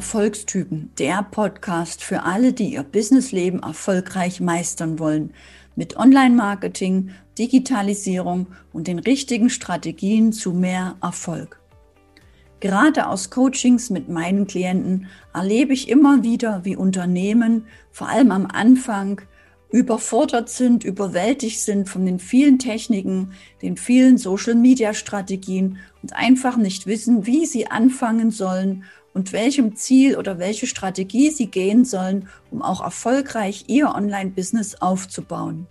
Erfolgstypen, der Podcast für alle, die ihr Businessleben erfolgreich meistern wollen, mit Online-Marketing, Digitalisierung und den richtigen Strategien zu mehr Erfolg. Gerade aus Coachings mit meinen Klienten erlebe ich immer wieder, wie Unternehmen, vor allem am Anfang, überfordert sind, überwältigt sind von den vielen Techniken, den vielen Social-Media-Strategien und einfach nicht wissen, wie sie anfangen sollen und welchem Ziel oder welche Strategie sie gehen sollen, um auch erfolgreich ihr Online-Business aufzubauen.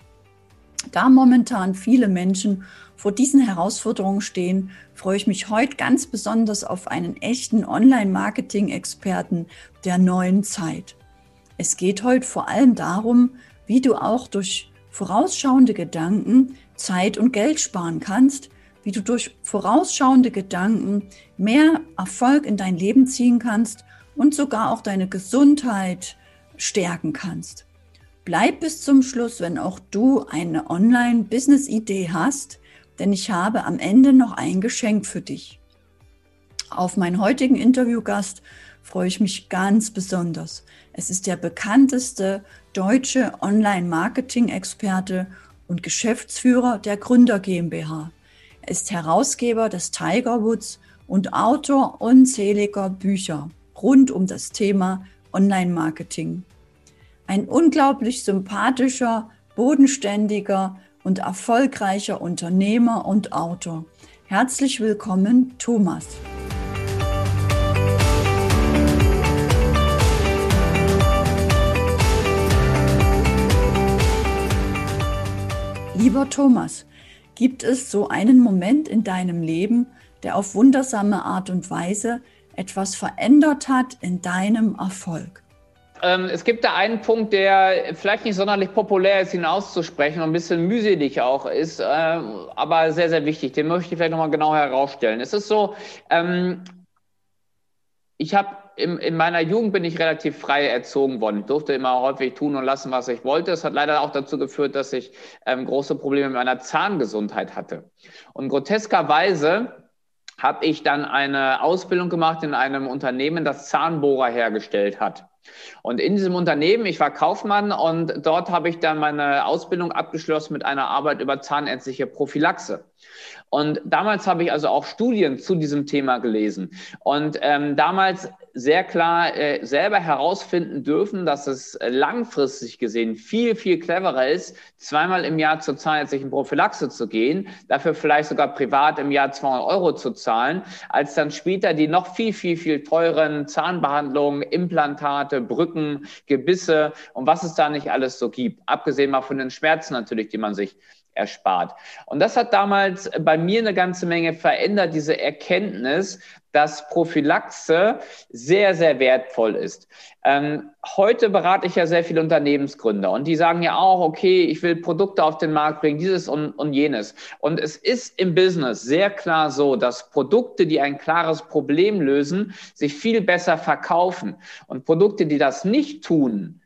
Da momentan viele Menschen vor diesen Herausforderungen stehen, freue ich mich heute ganz besonders auf einen echten Online-Marketing-Experten der neuen Zeit. Es geht heute vor allem darum, wie du auch durch vorausschauende Gedanken Zeit und Geld sparen kannst, wie du durch vorausschauende Gedanken mehr Erfolg in dein Leben ziehen kannst und sogar auch deine Gesundheit stärken kannst. Bleib bis zum Schluss, wenn auch du eine Online-Business-Idee hast, denn ich habe am Ende noch ein Geschenk für dich. Auf meinen heutigen Interviewgast freue ich mich ganz besonders. Es ist der bekannteste deutsche Online-Marketing-Experte und Geschäftsführer der Gründer GmbH. Ist Herausgeber des Tiger Woods und Autor unzähliger Bücher rund um das Thema Online-Marketing. Ein unglaublich sympathischer, bodenständiger und erfolgreicher Unternehmer und Autor. Herzlich willkommen, Thomas. Lieber Thomas, gibt es so einen Moment in deinem Leben, der auf wundersame Art und Weise etwas verändert hat in deinem Erfolg? Ähm, es gibt da einen Punkt, der vielleicht nicht sonderlich populär ist, hinauszusprechen und ein bisschen mühselig auch ist, äh, aber sehr, sehr wichtig. Den möchte ich vielleicht nochmal genau herausstellen. Es ist so, ähm, ich habe in, in meiner Jugend bin ich relativ frei erzogen worden. Ich durfte immer häufig tun und lassen, was ich wollte. Es hat leider auch dazu geführt, dass ich ähm, große Probleme mit meiner Zahngesundheit hatte. Und groteskerweise habe ich dann eine Ausbildung gemacht in einem Unternehmen, das Zahnbohrer hergestellt hat. Und in diesem Unternehmen, ich war Kaufmann und dort habe ich dann meine Ausbildung abgeschlossen mit einer Arbeit über zahnärztliche Prophylaxe. Und damals habe ich also auch Studien zu diesem Thema gelesen. Und ähm, damals sehr klar äh, selber herausfinden dürfen, dass es langfristig gesehen viel, viel cleverer ist, zweimal im Jahr zur zahnärztlichen Prophylaxe zu gehen, dafür vielleicht sogar privat im Jahr 200 Euro zu zahlen, als dann später die noch viel, viel, viel teuren Zahnbehandlungen, Implantate, Brücken, Gebisse und was es da nicht alles so gibt. Abgesehen mal von den Schmerzen natürlich, die man sich erspart. Und das hat damals bei mir eine ganze Menge verändert, diese Erkenntnis, dass Prophylaxe sehr, sehr wertvoll ist. Ähm, heute berate ich ja sehr viele Unternehmensgründer und die sagen ja auch, okay, ich will Produkte auf den Markt bringen, dieses und, und jenes. Und es ist im Business sehr klar so, dass Produkte, die ein klares Problem lösen, sich viel besser verkaufen. Und Produkte, die das nicht tun,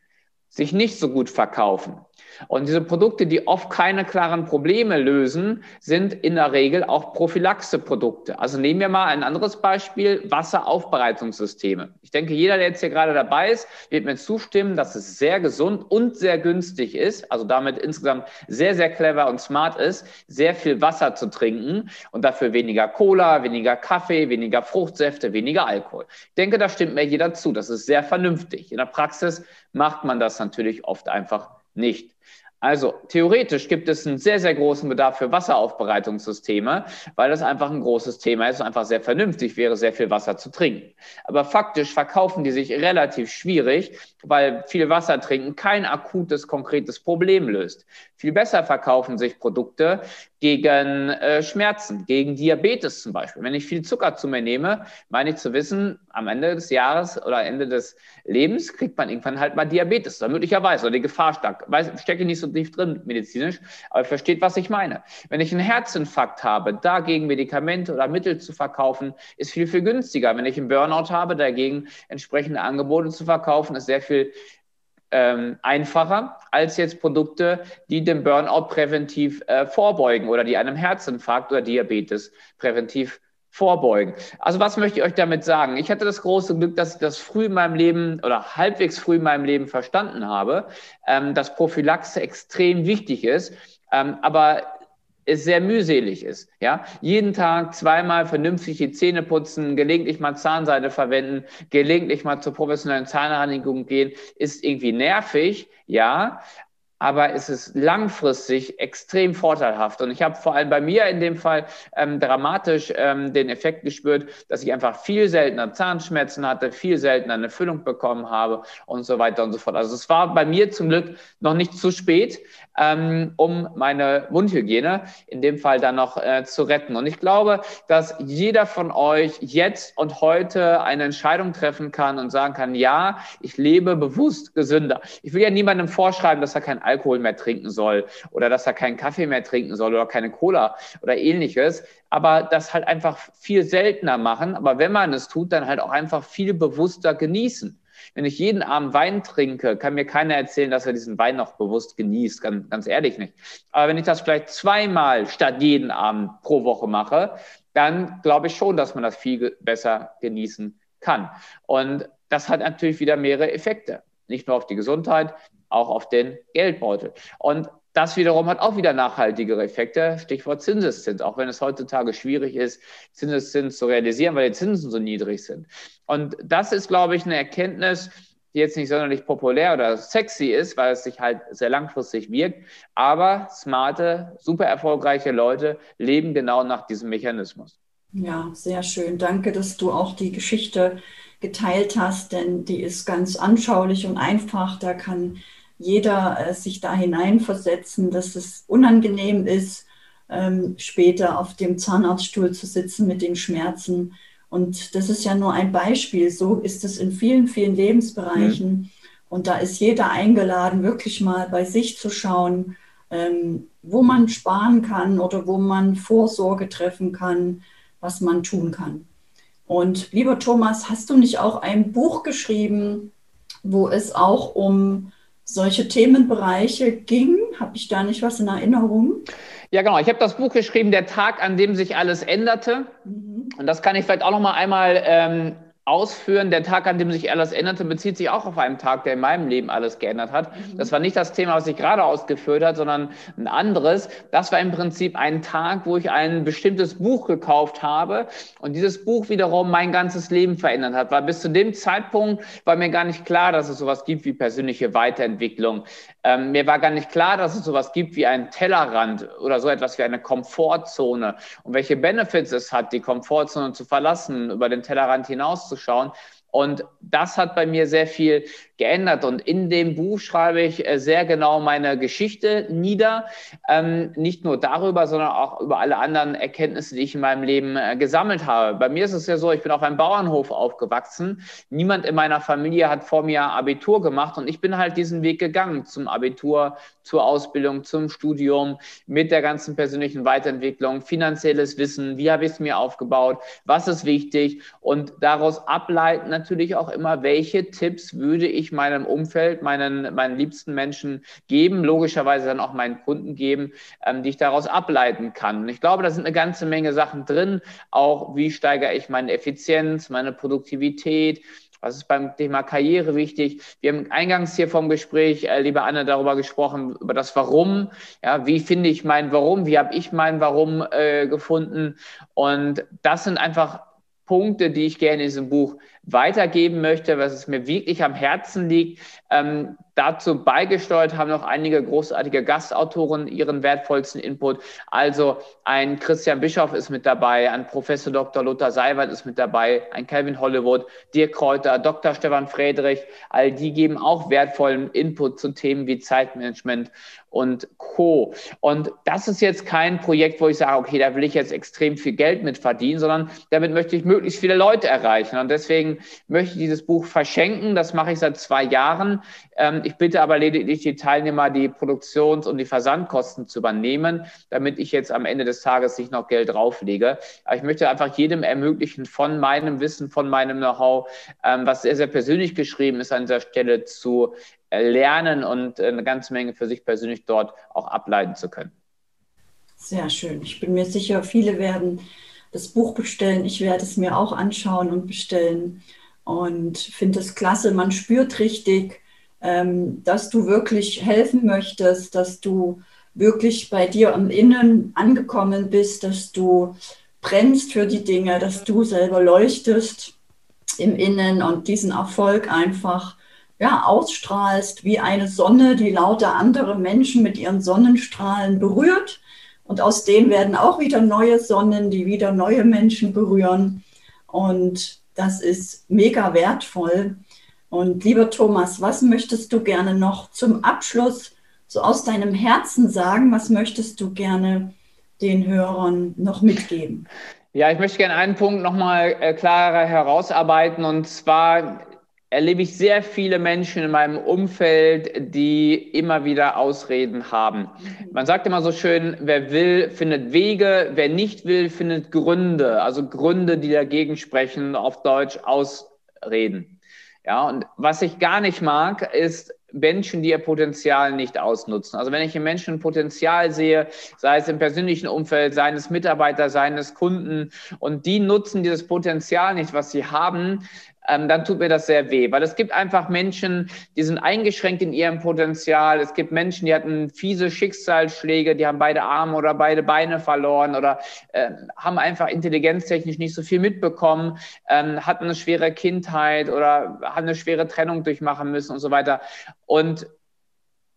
sich nicht so gut verkaufen. Und diese Produkte, die oft keine klaren Probleme lösen, sind in der Regel auch Prophylaxe-Produkte. Also nehmen wir mal ein anderes Beispiel, Wasseraufbereitungssysteme. Ich denke, jeder, der jetzt hier gerade dabei ist, wird mir zustimmen, dass es sehr gesund und sehr günstig ist, also damit insgesamt sehr, sehr clever und smart ist, sehr viel Wasser zu trinken und dafür weniger Cola, weniger Kaffee, weniger Fruchtsäfte, weniger Alkohol. Ich denke, da stimmt mir jeder zu. Das ist sehr vernünftig. In der Praxis macht man das natürlich oft einfach nicht. Also theoretisch gibt es einen sehr, sehr großen Bedarf für Wasseraufbereitungssysteme, weil das einfach ein großes Thema ist und einfach sehr vernünftig wäre, sehr viel Wasser zu trinken. Aber faktisch verkaufen die sich relativ schwierig, weil viel Wasser trinken kein akutes, konkretes Problem löst. Viel besser verkaufen sich Produkte gegen äh, Schmerzen, gegen Diabetes zum Beispiel. Wenn ich viel Zucker zu mir nehme, meine ich zu wissen, am Ende des Jahres oder Ende des Lebens kriegt man irgendwann halt mal Diabetes, da möglicherweise, oder die Gefahr stark. Ich stecke nicht so tief drin medizinisch, aber versteht, was ich meine. Wenn ich einen Herzinfarkt habe, dagegen Medikamente oder Mittel zu verkaufen, ist viel, viel günstiger. Wenn ich einen Burnout habe, dagegen entsprechende Angebote zu verkaufen, ist sehr viel ähm, einfacher als jetzt Produkte, die dem Burnout präventiv äh, vorbeugen oder die einem Herzinfarkt oder Diabetes präventiv vorbeugen. Also was möchte ich euch damit sagen? Ich hatte das große Glück, dass ich das früh in meinem Leben oder halbwegs früh in meinem Leben verstanden habe, ähm, dass Prophylaxe extrem wichtig ist. Ähm, aber es sehr mühselig ist. Ja, jeden Tag zweimal vernünftig die Zähne putzen, gelegentlich mal Zahnseide verwenden, gelegentlich mal zur professionellen Zahnreinigung gehen, ist irgendwie nervig, ja, aber es ist langfristig extrem vorteilhaft. Und ich habe vor allem bei mir in dem Fall ähm, dramatisch ähm, den Effekt gespürt, dass ich einfach viel seltener Zahnschmerzen hatte, viel seltener eine Füllung bekommen habe und so weiter und so fort. Also es war bei mir zum Glück noch nicht zu spät, ähm, um meine Mundhygiene in dem Fall dann noch äh, zu retten. Und ich glaube, dass jeder von euch jetzt und heute eine Entscheidung treffen kann und sagen kann, ja, ich lebe bewusst gesünder. Ich will ja niemandem vorschreiben, dass er kein Alkohol mehr trinken soll oder dass er keinen Kaffee mehr trinken soll oder keine Cola oder ähnliches, aber das halt einfach viel seltener machen. Aber wenn man es tut, dann halt auch einfach viel bewusster genießen. Wenn ich jeden Abend Wein trinke, kann mir keiner erzählen, dass er diesen Wein noch bewusst genießt. Ganz, ganz ehrlich nicht. Aber wenn ich das vielleicht zweimal statt jeden Abend pro Woche mache, dann glaube ich schon, dass man das viel besser genießen kann. Und das hat natürlich wieder mehrere Effekte. Nicht nur auf die Gesundheit, auch auf den Geldbeutel. Und das wiederum hat auch wieder nachhaltigere Effekte, Stichwort Zinseszins, auch wenn es heutzutage schwierig ist, Zinseszins zu realisieren, weil die Zinsen so niedrig sind. Und das ist, glaube ich, eine Erkenntnis, die jetzt nicht sonderlich populär oder sexy ist, weil es sich halt sehr langfristig wirkt. Aber smarte, super erfolgreiche Leute leben genau nach diesem Mechanismus. Ja, sehr schön. Danke, dass du auch die Geschichte geteilt hast, denn die ist ganz anschaulich und einfach. Da kann jeder äh, sich da hineinversetzen, dass es unangenehm ist, ähm, später auf dem Zahnarztstuhl zu sitzen mit den Schmerzen. Und das ist ja nur ein Beispiel. So ist es in vielen, vielen Lebensbereichen. Mhm. Und da ist jeder eingeladen, wirklich mal bei sich zu schauen, ähm, wo man sparen kann oder wo man Vorsorge treffen kann, was man tun kann. Und lieber Thomas, hast du nicht auch ein Buch geschrieben, wo es auch um solche Themenbereiche ging? Habe ich da nicht was in Erinnerung? Ja, genau. Ich habe das Buch geschrieben, Der Tag, an dem sich alles änderte. Mhm. Und das kann ich vielleicht auch noch mal einmal ähm, ausführen. Der Tag, an dem sich alles änderte, bezieht sich auch auf einen Tag, der in meinem Leben alles geändert hat. Mhm. Das war nicht das Thema, was ich gerade ausgeführt hat, sondern ein anderes. Das war im Prinzip ein Tag, wo ich ein bestimmtes Buch gekauft habe und dieses Buch wiederum mein ganzes Leben verändert hat. Weil bis zu dem Zeitpunkt war mir gar nicht klar, dass es sowas gibt wie persönliche Weiterentwicklung. Ähm, mir war gar nicht klar, dass es sowas gibt wie einen Tellerrand oder so etwas wie eine Komfortzone und welche Benefits es hat, die Komfortzone zu verlassen, über den Tellerrand hinauszuschauen. Und das hat bei mir sehr viel geändert. Und in dem Buch schreibe ich äh, sehr genau meine Geschichte nieder. Ähm, nicht nur darüber, sondern auch über alle anderen Erkenntnisse, die ich in meinem Leben äh, gesammelt habe. Bei mir ist es ja so, ich bin auf einem Bauernhof aufgewachsen. Niemand in meiner Familie hat vor mir Abitur gemacht und ich bin halt diesen Weg gegangen zum Abitur, zur Ausbildung, zum Studium, mit der ganzen persönlichen Weiterentwicklung, finanzielles Wissen, wie habe ich es mir aufgebaut, was ist wichtig und daraus ableiten natürlich auch immer, welche Tipps würde ich meinem Umfeld, meinen, meinen liebsten Menschen geben, logischerweise dann auch meinen Kunden geben, ähm, die ich daraus ableiten kann. Und ich glaube, da sind eine ganze Menge Sachen drin, auch wie steigere ich meine Effizienz, meine Produktivität, was ist beim Thema Karriere wichtig? Wir haben eingangs hier vom Gespräch, äh, liebe Anne, darüber gesprochen, über das Warum. Ja, wie finde ich mein Warum? Wie habe ich mein Warum äh, gefunden? Und das sind einfach Punkte, die ich gerne in diesem Buch weitergeben möchte, was es mir wirklich am Herzen liegt. Ähm, dazu beigesteuert haben noch einige großartige Gastautoren ihren wertvollsten Input. Also ein Christian Bischoff ist mit dabei, ein Professor Dr. Lothar Seiwert ist mit dabei, ein Calvin Hollywood, Dirk Kräuter, Dr. Stefan Friedrich. All die geben auch wertvollen Input zu Themen wie Zeitmanagement und Co. Und das ist jetzt kein Projekt, wo ich sage, okay, da will ich jetzt extrem viel Geld mit verdienen, sondern damit möchte ich möglichst viele Leute erreichen. Und deswegen möchte ich dieses Buch verschenken. Das mache ich seit zwei Jahren. Ähm, ich bitte aber lediglich die Teilnehmer, die Produktions- und die Versandkosten zu übernehmen, damit ich jetzt am Ende des Tages nicht noch Geld drauflege. Aber ich möchte einfach jedem ermöglichen, von meinem Wissen, von meinem Know-how, ähm, was sehr, sehr persönlich geschrieben ist, an dieser Stelle zu lernen und eine ganze Menge für sich persönlich dort auch ableiten zu können. Sehr schön. Ich bin mir sicher, viele werden das Buch bestellen. Ich werde es mir auch anschauen und bestellen und finde es klasse. Man spürt richtig, ähm, dass du wirklich helfen möchtest, dass du wirklich bei dir am Innen angekommen bist, dass du brennst für die Dinge, dass du selber leuchtest im Innen und diesen Erfolg einfach ja, ausstrahlst wie eine Sonne, die lauter andere Menschen mit ihren Sonnenstrahlen berührt. Und aus denen werden auch wieder neue Sonnen, die wieder neue Menschen berühren. Und das ist mega wertvoll. Und lieber Thomas, was möchtest du gerne noch zum Abschluss so aus deinem Herzen sagen? Was möchtest du gerne den Hörern noch mitgeben? Ja, ich möchte gerne einen Punkt nochmal äh, klarer herausarbeiten. Und zwar erlebe ich sehr viele Menschen in meinem Umfeld, die immer wieder Ausreden haben. Mhm. Man sagt immer so schön, wer will, findet Wege, wer nicht will, findet Gründe. Also Gründe, die dagegen sprechen, auf Deutsch Ausreden. Ja, und was ich gar nicht mag, ist Menschen, die ihr Potenzial nicht ausnutzen. Also wenn ich im Menschen Potenzial sehe, sei es im persönlichen Umfeld, seines Mitarbeiter, seines Kunden, und die nutzen dieses Potenzial nicht, was sie haben, ähm, dann tut mir das sehr weh, weil es gibt einfach Menschen, die sind eingeschränkt in ihrem Potenzial. Es gibt Menschen, die hatten fiese Schicksalsschläge, die haben beide Arme oder beide Beine verloren oder äh, haben einfach intelligenztechnisch nicht so viel mitbekommen, ähm, hatten eine schwere Kindheit oder haben eine schwere Trennung durchmachen müssen und so weiter. Und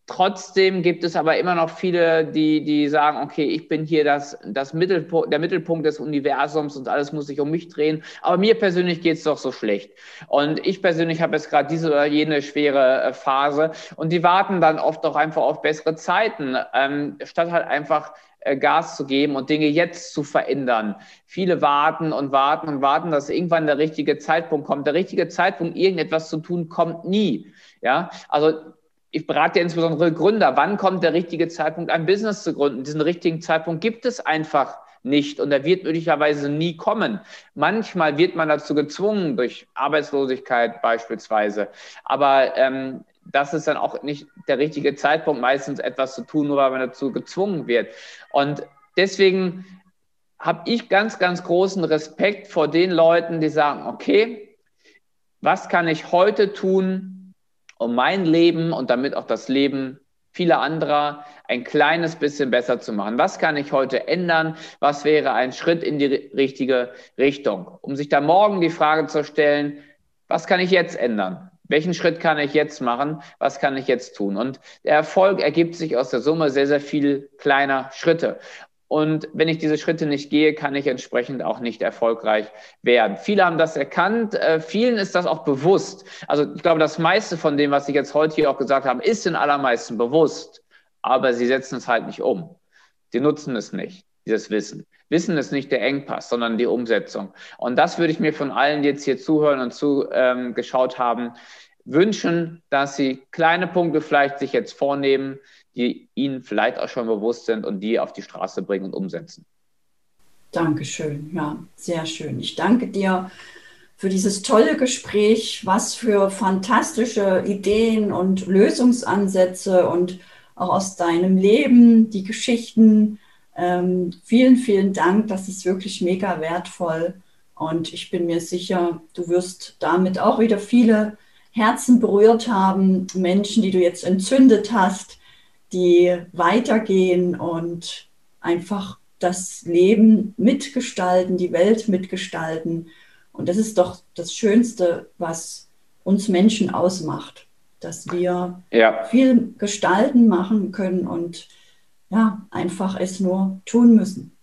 Trotzdem gibt es aber immer noch viele, die, die sagen, okay, ich bin hier das, das Mittelpunkt, der Mittelpunkt des Universums und alles muss sich um mich drehen. Aber mir persönlich geht es doch so schlecht. Und ich persönlich habe jetzt gerade diese oder jene schwere äh, Phase. Und die warten dann oft auch einfach auf bessere Zeiten, ähm, statt halt einfach äh, Gas zu geben und Dinge jetzt zu verändern. Viele warten und warten und warten, dass irgendwann der richtige Zeitpunkt kommt. Der richtige Zeitpunkt, irgendetwas zu tun, kommt nie. Ja, also ich berate insbesondere Gründer, wann kommt der richtige Zeitpunkt, ein Business zu gründen? Diesen richtigen Zeitpunkt gibt es einfach nicht und er wird möglicherweise nie kommen. Manchmal wird man dazu gezwungen durch Arbeitslosigkeit beispielsweise, aber ähm, das ist dann auch nicht der richtige Zeitpunkt, meistens etwas zu tun, nur weil man dazu gezwungen wird. Und deswegen habe ich ganz, ganz großen Respekt vor den Leuten, die sagen, okay, was kann ich heute tun, um mein Leben und damit auch das Leben vieler anderer ein kleines bisschen besser zu machen. Was kann ich heute ändern? Was wäre ein Schritt in die richtige Richtung? Um sich da morgen die Frage zu stellen, was kann ich jetzt ändern? Welchen Schritt kann ich jetzt machen? Was kann ich jetzt tun? Und der Erfolg ergibt sich aus der Summe sehr, sehr viel kleiner Schritte. Und wenn ich diese Schritte nicht gehe, kann ich entsprechend auch nicht erfolgreich werden. Viele haben das erkannt, äh, vielen ist das auch bewusst. Also ich glaube, das meiste von dem, was ich jetzt heute hier auch gesagt habe, ist den allermeisten bewusst, aber sie setzen es halt nicht um. Sie nutzen es nicht, dieses Wissen. Wissen ist nicht der Engpass, sondern die Umsetzung. Und das würde ich mir von allen, die jetzt hier zuhören und zugeschaut ähm, haben, wünschen, dass sie kleine Punkte vielleicht sich jetzt vornehmen, die Ihnen vielleicht auch schon bewusst sind und die auf die Straße bringen und umsetzen. Dankeschön, ja, sehr schön. Ich danke dir für dieses tolle Gespräch, was für fantastische Ideen und Lösungsansätze und auch aus deinem Leben, die Geschichten. Ähm, vielen, vielen Dank, das ist wirklich mega wertvoll. Und ich bin mir sicher, du wirst damit auch wieder viele Herzen berührt haben, Menschen, die du jetzt entzündet hast, die weitergehen und einfach das Leben mitgestalten, die Welt mitgestalten. Und das ist doch das Schönste, was uns Menschen ausmacht, dass wir ja. viel gestalten machen können und ja, einfach es nur tun müssen.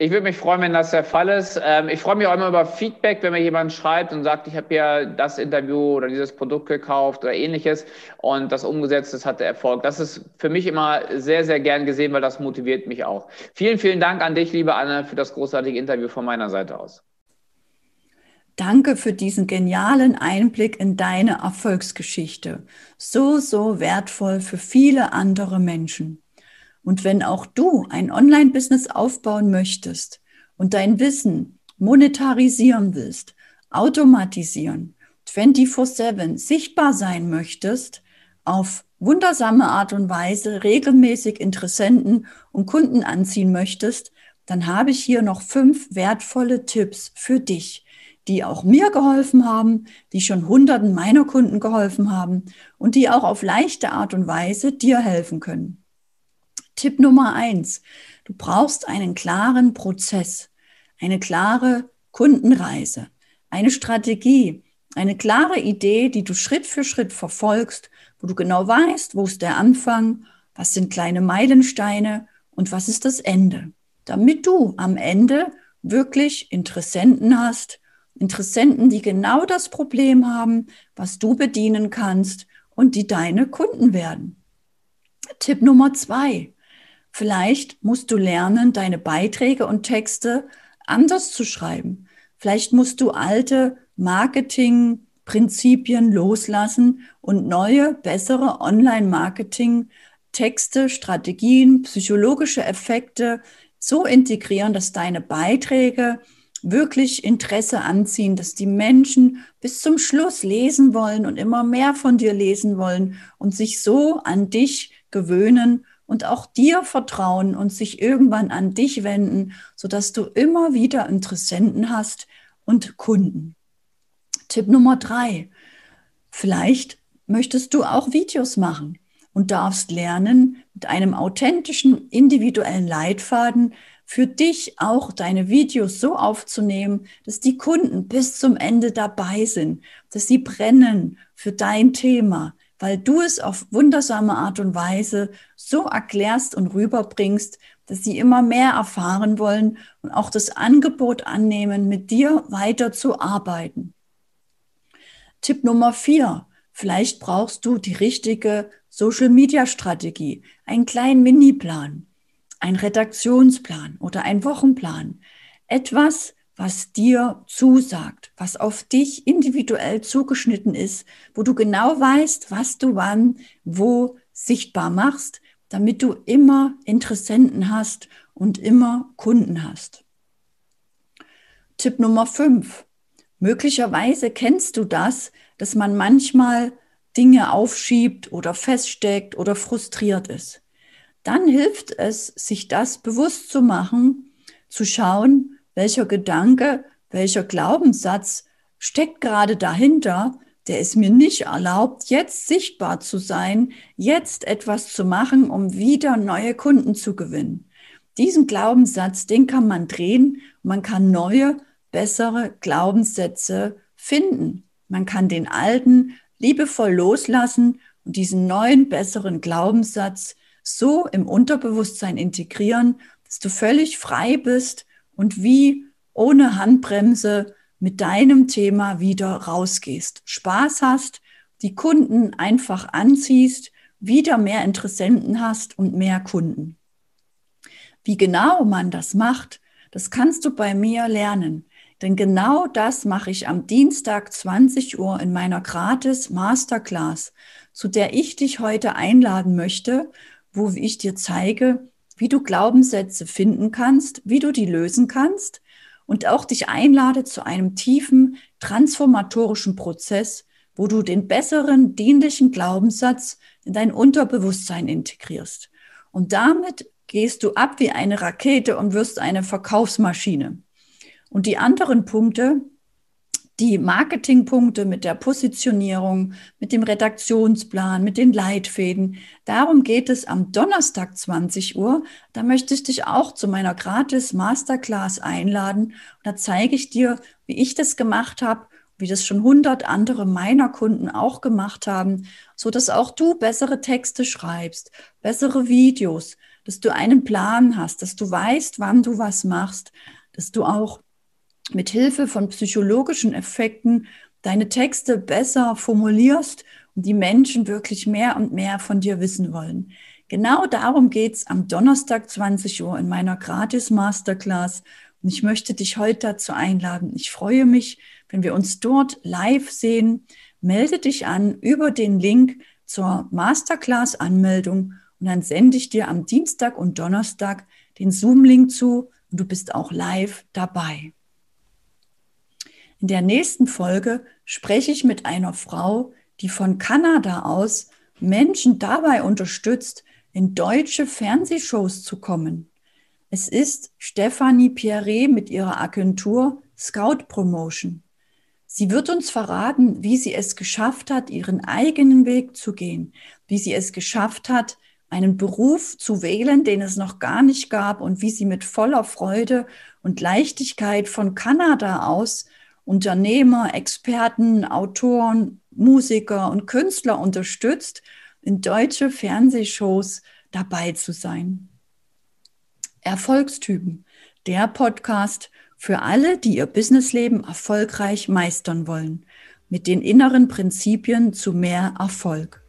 Ich würde mich freuen, wenn das der Fall ist. Ähm, ich freue mich auch immer über Feedback, wenn mir jemand schreibt und sagt, ich habe ja das Interview oder dieses Produkt gekauft oder ähnliches und das umgesetzt, das hatte Erfolg. Das ist für mich immer sehr, sehr gern gesehen, weil das motiviert mich auch. Vielen, vielen Dank an dich, liebe Anne, für das großartige Interview von meiner Seite aus. Danke für diesen genialen Einblick in deine Erfolgsgeschichte. So, so wertvoll für viele andere Menschen. Und wenn auch du ein Online-Business aufbauen möchtest und dein Wissen monetarisieren willst, automatisieren, 24/7 sichtbar sein möchtest, auf wundersame Art und Weise regelmäßig Interessenten und Kunden anziehen möchtest, dann habe ich hier noch fünf wertvolle Tipps für dich, die auch mir geholfen haben, die schon Hunderten meiner Kunden geholfen haben und die auch auf leichte Art und Weise dir helfen können. Tipp Nummer eins. Du brauchst einen klaren Prozess, eine klare Kundenreise, eine Strategie, eine klare Idee, die du Schritt für Schritt verfolgst, wo du genau weißt, wo ist der Anfang, was sind kleine Meilensteine und was ist das Ende, damit du am Ende wirklich Interessenten hast, Interessenten, die genau das Problem haben, was du bedienen kannst und die deine Kunden werden. Tipp Nummer zwei. Vielleicht musst du lernen, deine Beiträge und Texte anders zu schreiben. Vielleicht musst du alte Marketingprinzipien loslassen und neue, bessere Online-Marketing-Texte, Strategien, psychologische Effekte so integrieren, dass deine Beiträge wirklich Interesse anziehen, dass die Menschen bis zum Schluss lesen wollen und immer mehr von dir lesen wollen und sich so an dich gewöhnen und auch dir vertrauen und sich irgendwann an dich wenden, sodass du immer wieder Interessenten hast und Kunden. Tipp Nummer drei. Vielleicht möchtest du auch Videos machen und darfst lernen, mit einem authentischen, individuellen Leitfaden für dich auch deine Videos so aufzunehmen, dass die Kunden bis zum Ende dabei sind, dass sie brennen für dein Thema, weil du es auf wundersame Art und Weise so erklärst und rüberbringst, dass sie immer mehr erfahren wollen und auch das Angebot annehmen, mit dir weiter zu arbeiten. Tipp Nummer vier. Vielleicht brauchst du die richtige Social-Media-Strategie, einen kleinen Mini-Plan, einen Redaktionsplan oder einen Wochenplan. Etwas, was dir zusagt, was auf dich individuell zugeschnitten ist, wo du genau weißt, was du wann, wo sichtbar machst, damit du immer Interessenten hast und immer Kunden hast. Tipp Nummer 5. Möglicherweise kennst du das, dass man manchmal Dinge aufschiebt oder feststeckt oder frustriert ist. Dann hilft es, sich das bewusst zu machen, zu schauen, welcher Gedanke, welcher Glaubenssatz steckt gerade dahinter, der es mir nicht erlaubt, jetzt sichtbar zu sein, jetzt etwas zu machen, um wieder neue Kunden zu gewinnen. Diesen Glaubenssatz, den kann man drehen, man kann neue, bessere Glaubenssätze finden. Man kann den alten liebevoll loslassen und diesen neuen, besseren Glaubenssatz so im Unterbewusstsein integrieren, dass du völlig frei bist und wie ohne Handbremse mit deinem Thema wieder rausgehst, Spaß hast, die Kunden einfach anziehst, wieder mehr Interessenten hast und mehr Kunden. Wie genau man das macht, das kannst du bei mir lernen. Denn genau das mache ich am Dienstag 20 Uhr in meiner gratis Masterclass, zu der ich dich heute einladen möchte, wo ich dir zeige, wie du Glaubenssätze finden kannst, wie du die lösen kannst und auch dich einlade zu einem tiefen transformatorischen Prozess, wo du den besseren, dienlichen Glaubenssatz in dein Unterbewusstsein integrierst. Und damit gehst du ab wie eine Rakete und wirst eine Verkaufsmaschine. Und die anderen Punkte, die Marketingpunkte mit der Positionierung, mit dem Redaktionsplan, mit den Leitfäden. Darum geht es am Donnerstag 20 Uhr. Da möchte ich dich auch zu meiner gratis Masterclass einladen. da zeige ich dir, wie ich das gemacht habe, wie das schon hundert andere meiner Kunden auch gemacht haben, so dass auch du bessere Texte schreibst, bessere Videos, dass du einen Plan hast, dass du weißt, wann du was machst, dass du auch mit Hilfe von psychologischen Effekten deine Texte besser formulierst und die Menschen wirklich mehr und mehr von dir wissen wollen. Genau darum geht's am Donnerstag 20 Uhr in meiner gratis Masterclass. Und ich möchte dich heute dazu einladen. Ich freue mich, wenn wir uns dort live sehen. Melde dich an über den Link zur Masterclass-Anmeldung und dann sende ich dir am Dienstag und Donnerstag den Zoom-Link zu und du bist auch live dabei. In der nächsten Folge spreche ich mit einer Frau, die von Kanada aus Menschen dabei unterstützt, in deutsche Fernsehshows zu kommen. Es ist Stefanie Pierre mit ihrer Agentur Scout Promotion. Sie wird uns verraten, wie sie es geschafft hat, ihren eigenen Weg zu gehen, wie sie es geschafft hat, einen Beruf zu wählen, den es noch gar nicht gab und wie sie mit voller Freude und Leichtigkeit von Kanada aus Unternehmer, Experten, Autoren, Musiker und Künstler unterstützt, in deutsche Fernsehshows dabei zu sein. Erfolgstypen, der Podcast für alle, die ihr Businessleben erfolgreich meistern wollen, mit den inneren Prinzipien zu mehr Erfolg.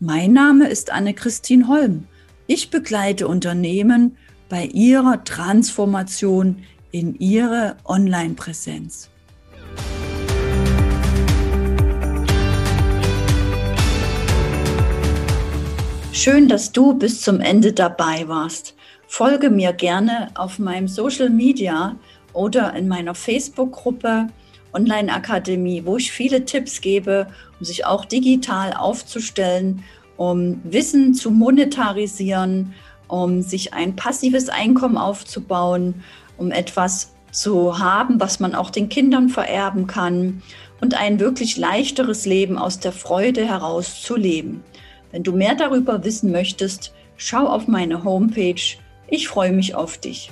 Mein Name ist Anne-Christine Holm. Ich begleite Unternehmen bei ihrer Transformation in ihre Online-Präsenz. Schön, dass du bis zum Ende dabei warst. Folge mir gerne auf meinem Social Media oder in meiner Facebook-Gruppe Online Akademie, wo ich viele Tipps gebe, um sich auch digital aufzustellen, um Wissen zu monetarisieren, um sich ein passives Einkommen aufzubauen, um etwas zu haben, was man auch den Kindern vererben kann und ein wirklich leichteres Leben aus der Freude heraus zu leben. Wenn du mehr darüber wissen möchtest, schau auf meine Homepage ich freue mich auf dich.